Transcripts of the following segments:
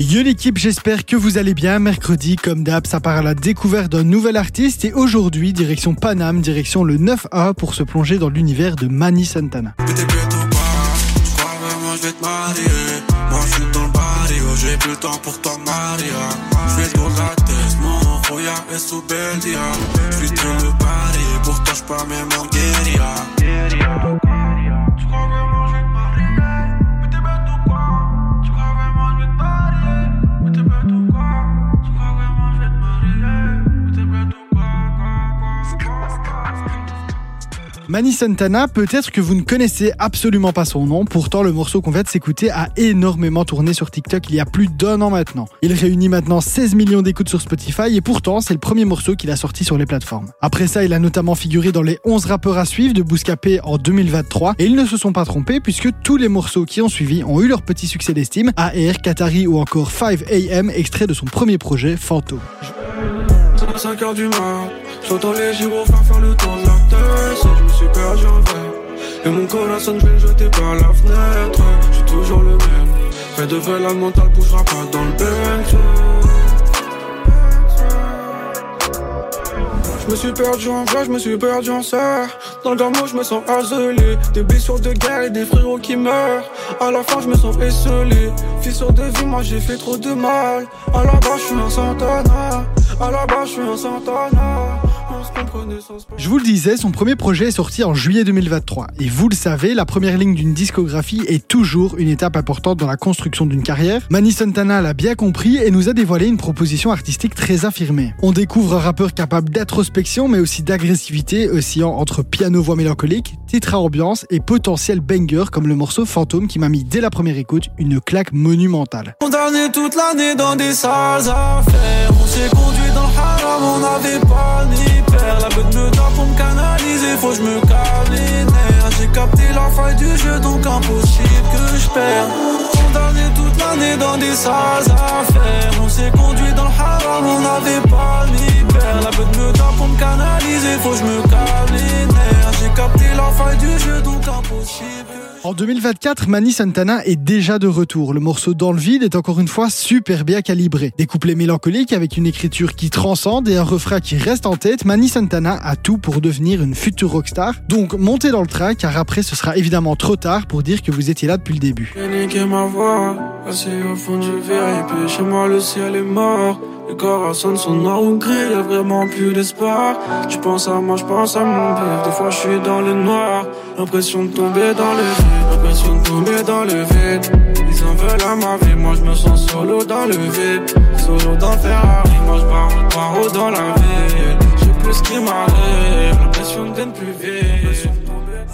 Yo l'équipe, j'espère que vous allez bien. Mercredi, comme d'hab, ça part à la découverte d'un nouvel artiste. Et aujourd'hui, direction Paname, direction le 9A pour se plonger dans l'univers de Mani Santana. Mani Santana, peut-être que vous ne connaissez absolument pas son nom, pourtant le morceau qu'on vient de s'écouter a énormément tourné sur TikTok il y a plus d'un an maintenant. Il réunit maintenant 16 millions d'écoutes sur Spotify et pourtant c'est le premier morceau qu'il a sorti sur les plateformes. Après ça, il a notamment figuré dans les 11 rappeurs à suivre de Bouscapé en 2023 et ils ne se sont pas trompés puisque tous les morceaux qui ont suivi ont eu leur petit succès d'estime, AR, Qatari ou encore 5am, extrait de son premier projet Fantôme. 5 heures du mat, j'entends les gyrophares faire le tour de la tête. Je me suis perdu en vrai. Et mon corazon, je vais le jeter par la fenêtre. Je suis toujours le même. Fait de vrai, la mentale bougera pas dans le. Je me suis perdu en vrai, je me suis perdu en serre. Dans le gamin, je me sens isolé. Des blessures de guerre et des frérots qui meurent. À la fin, je me sens esselé. Fissure de vie, moi j'ai fait trop de mal. À la base, je suis un Santana. Je vous le disais, son premier projet est sorti en juillet 2023. Et vous le savez, la première ligne d'une discographie est toujours une étape importante dans la construction d'une carrière. Mani Santana l'a bien compris et nous a dévoilé une proposition artistique très affirmée. On découvre un rappeur capable d'introspection mais aussi d'agressivité, oscillant entre piano-voix mélancolique, titre à ambiance et potentiel banger comme le morceau Fantôme qui m'a mis dès la première écoute une claque monumentale. Condamné toute l'année dans des sales affaires. On s'est conduit dans le haram, on n'avait pas ni père. La bête me tape pour me canaliser, faut que je me calme les nerfs. J'ai capté la faille du jeu, donc impossible que je perde. Condamné toute l'année dans des sales affaires. On s'est conduit dans le haram, on n'avait pas ni père. La bête me tape pour me canaliser, faut que je me calme les nerfs. En 2024, Mani Santana est déjà de retour. Le morceau Dans le vide est encore une fois super bien calibré. Des couplets mélancoliques avec une écriture qui transcende et un refrain qui reste en tête, Mani Santana a tout pour devenir une future rockstar. Donc montez dans le train car après ce sera évidemment trop tard pour dire que vous étiez là depuis le début. Assis au fond du verre, et puis chez moi le ciel est mort. Les corazones sont noirs ou gris, y'a vraiment plus d'espoir. Tu penses à moi, je pense à mon père. Des fois je suis dans le noir, l'impression de tomber dans le vide, l'impression de tomber dans le vide. Ils en veulent à ma vie, moi je me sens solo dans le vide. Solo dans Ferrari, moi je pars dans la ville. J'ai plus ce qui m'arrive,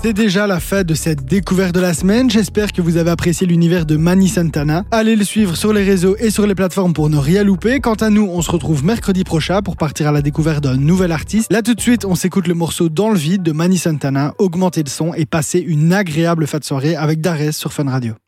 C'est déjà la fin de cette découverte de la semaine. J'espère que vous avez apprécié l'univers de Mani Santana. Allez le suivre sur les réseaux et sur les plateformes pour ne rien louper. Quant à nous, on se retrouve mercredi prochain pour partir à la découverte d'un nouvel artiste. Là tout de suite, on s'écoute le morceau Dans le vide de Mani Santana. Augmentez le son et passez une agréable fin de soirée avec Darès sur Fun Radio.